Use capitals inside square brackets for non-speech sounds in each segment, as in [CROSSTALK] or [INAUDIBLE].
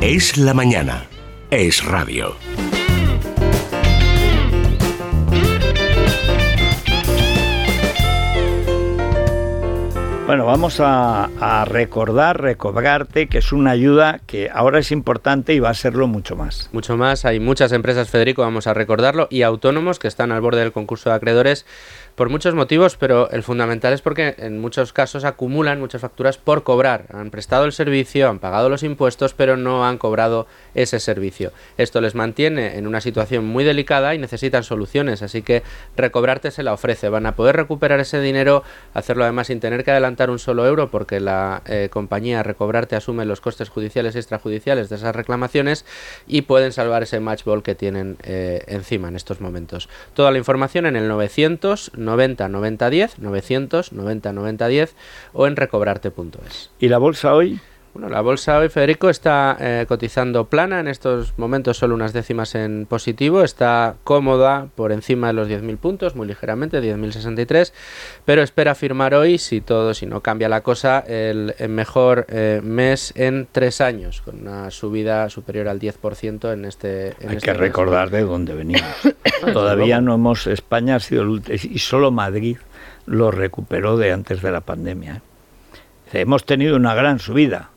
es la mañana. Es radio. Bueno, vamos a, a, recordar, recobrarte, que es una ayuda que ahora es importante y va a serlo mucho más. Mucho más. Hay muchas empresas, Federico, vamos a recordarlo, y autónomos que están al borde del concurso de acreedores por muchos motivos, pero el fundamental es porque en muchos casos acumulan muchas facturas por cobrar. Han prestado el servicio, han pagado los impuestos, pero no han cobrado ese servicio. Esto les mantiene en una situación muy delicada y necesitan soluciones, así que Recobrarte se la ofrece. Van a poder recuperar ese dinero, hacerlo además sin tener que adelantar un solo euro, porque la eh, compañía Recobrarte asume los costes judiciales y extrajudiciales de esas reclamaciones y pueden salvar ese matchball que tienen eh, encima en estos momentos. Toda la información en el 900 90 90 10, 900 90 90 10 o en recobrarte.es. ¿Y la bolsa hoy? Bueno, la bolsa hoy, Federico, está eh, cotizando plana, en estos momentos solo unas décimas en positivo, está cómoda por encima de los 10.000 puntos, muy ligeramente, 10.063, pero espera firmar hoy, si todo, si no cambia la cosa, el, mejor eh, mes en tres años, con una subida superior al 10% en este... En Hay este que recordar de dónde venimos. [COUGHS] Todavía no hemos, España ha sido el último, y solo Madrid lo recuperó de antes de la pandemia. ¿eh? Hemos tenido una gran subida,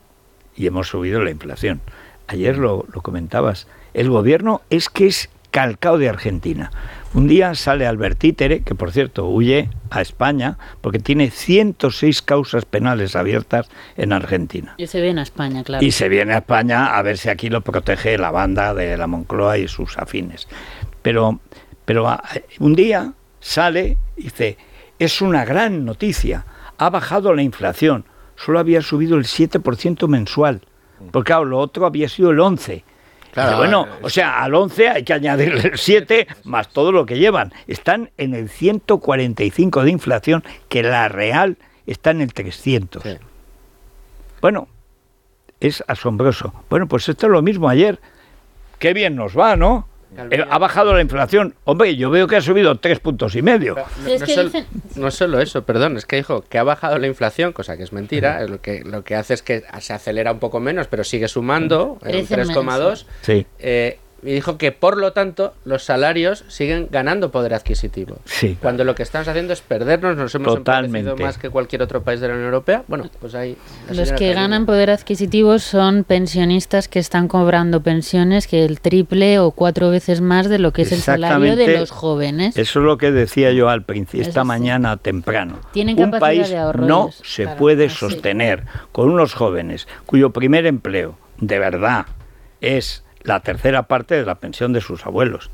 y hemos subido la inflación. Ayer lo, comentabas, el gobierno es que es calcao de Argentina. Un día sale Albert Títere, que por cierto huye a España porque tiene 106 causas penales abiertas en Argentina. Y se viene a España, claro. Y se viene a España a ver si aquí lo protege la banda de la Moncloa y sus afines. Pero, pero ah, un día sale y dice, es una gran noticia, ha bajado la inflación solo había subido el 7% mensual. Porque claro, lo otro había sido el 11%. Claro, bueno, o sea, al 11 hay que añadirle el 7 más todo lo que llevan. Están en el 145 de inflación, que la real está en el 300. Bueno, es asombroso. Bueno, pues esto es lo mismo ayer. Qué bien nos va, ¿no? Eh, ha bajado la inflación. Hombre, yo veo que ha subido tres puntos y medio. No, es solo eso, perdón, es que dijo que ha bajado la inflación, cosa que es mentira. lo, que, lo que hace es que se acelera un poco menos, pero sigue sumando, en 3,2. Sí. Eh, y dijo que por lo tanto los salarios siguen ganando poder adquisitivo. Sí. Cuando lo que estamos haciendo es perdernos, nos hemos empobrecido más que cualquier otro país de la Unión Europea. Bueno, pues ahí. Los que ganan poder adquisitivo son pensionistas que están cobrando pensiones que el triple o cuatro veces más de lo que es el salario de los jóvenes. Eso es lo que decía yo al principio, esta mañana temprano. Tienen Un país no se puede sostener con unos jóvenes cuyo primer empleo de verdad es la tercera parte de la pensión de sus abuelos.